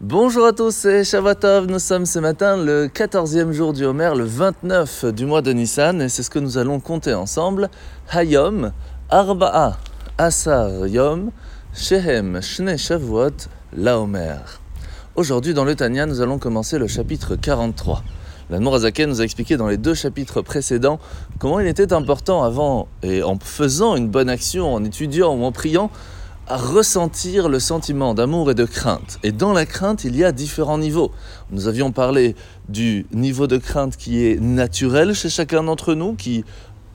Bonjour à tous, c'est Shavuotov. Nous sommes ce matin le 14e jour du Homer, le 29 du mois de Nissan, et c'est ce que nous allons compter ensemble. Hayom, Arba'a, Asar Yom, Shehem, Shne Shavuot, La Homer. Aujourd'hui, dans le Tanya, nous allons commencer le chapitre 43. La Mourazaken nous a expliqué dans les deux chapitres précédents comment il était important avant, et en faisant une bonne action, en étudiant ou en priant, ressentir le sentiment d'amour et de crainte. Et dans la crainte, il y a différents niveaux. Nous avions parlé du niveau de crainte qui est naturel chez chacun d'entre nous, qui,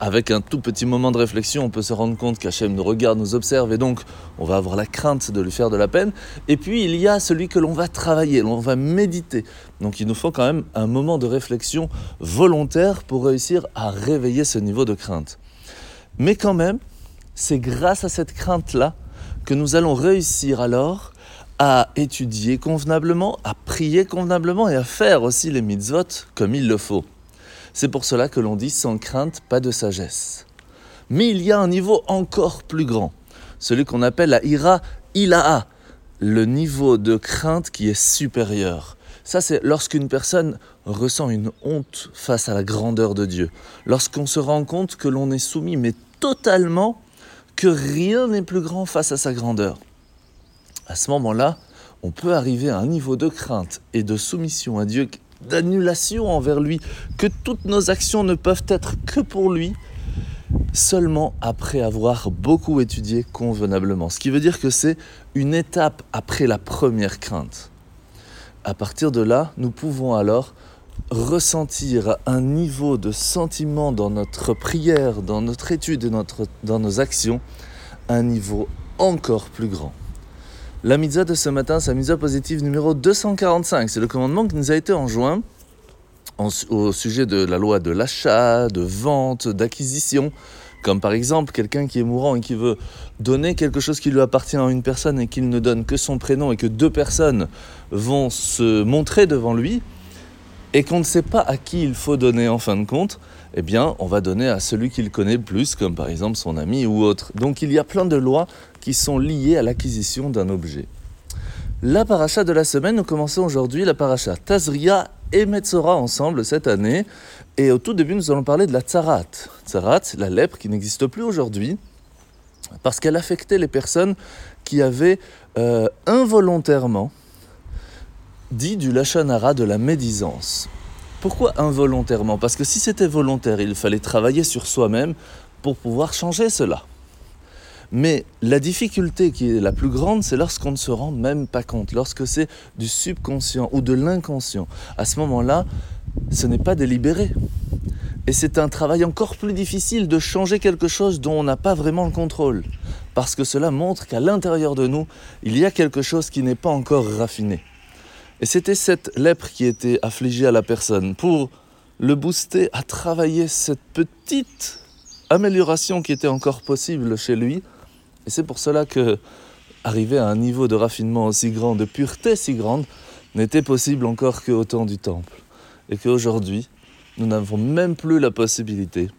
avec un tout petit moment de réflexion, on peut se rendre compte qu'Hachem nous regarde, nous observe, et donc on va avoir la crainte de lui faire de la peine. Et puis il y a celui que l'on va travailler, l'on va méditer. Donc il nous faut quand même un moment de réflexion volontaire pour réussir à réveiller ce niveau de crainte. Mais quand même, c'est grâce à cette crainte-là que nous allons réussir alors à étudier convenablement, à prier convenablement et à faire aussi les mitzvot comme il le faut. C'est pour cela que l'on dit sans crainte, pas de sagesse. Mais il y a un niveau encore plus grand, celui qu'on appelle la ira ilaha, le niveau de crainte qui est supérieur. Ça, c'est lorsqu'une personne ressent une honte face à la grandeur de Dieu, lorsqu'on se rend compte que l'on est soumis, mais totalement que rien n'est plus grand face à sa grandeur. À ce moment-là, on peut arriver à un niveau de crainte et de soumission à Dieu, d'annulation envers lui, que toutes nos actions ne peuvent être que pour lui, seulement après avoir beaucoup étudié convenablement. Ce qui veut dire que c'est une étape après la première crainte. À partir de là, nous pouvons alors ressentir un niveau de sentiment dans notre prière, dans notre étude et notre, dans nos actions, un niveau encore plus grand. La mitzvah de ce matin, c'est la mitzvah positive numéro 245. C'est le commandement qui nous a été enjoint au sujet de la loi de l'achat, de vente, d'acquisition. Comme par exemple quelqu'un qui est mourant et qui veut donner quelque chose qui lui appartient à une personne et qu'il ne donne que son prénom et que deux personnes vont se montrer devant lui et qu'on ne sait pas à qui il faut donner en fin de compte, eh bien, on va donner à celui qu'il connaît plus, comme par exemple son ami ou autre. Donc il y a plein de lois qui sont liées à l'acquisition d'un objet. La paracha de la semaine, nous commençons aujourd'hui la paracha Tazria et Metzora ensemble cette année. Et au tout début, nous allons parler de la tzarat. Tzarat, la lèpre qui n'existe plus aujourd'hui parce qu'elle affectait les personnes qui avaient euh, involontairement dit du lachanara de la médisance. Pourquoi involontairement? Parce que si c'était volontaire, il fallait travailler sur soi-même pour pouvoir changer cela. Mais la difficulté qui est la plus grande, c'est lorsqu'on ne se rend même pas compte, lorsque c'est du subconscient ou de l'inconscient. À ce moment-là, ce n'est pas délibéré. Et c'est un travail encore plus difficile de changer quelque chose dont on n'a pas vraiment le contrôle. Parce que cela montre qu'à l'intérieur de nous, il y a quelque chose qui n'est pas encore raffiné. Et c'était cette lèpre qui était affligée à la personne pour le booster à travailler cette petite amélioration qui était encore possible chez lui. Et c'est pour cela que arriver à un niveau de raffinement aussi grand, de pureté si grande, n'était possible encore qu'au temps du temple. Et qu'aujourd'hui, nous n'avons même plus la possibilité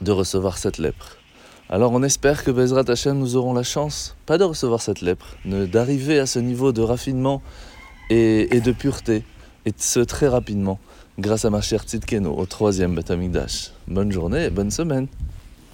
de recevoir cette lèpre. Alors on espère que Bezrat Hashem nous aurons la chance, pas de recevoir cette lèpre, d'arriver à ce niveau de raffinement et, de pureté, et ce très rapidement, grâce à ma chère Tzidkeno, au troisième Betamikdash. Bonne journée et bonne semaine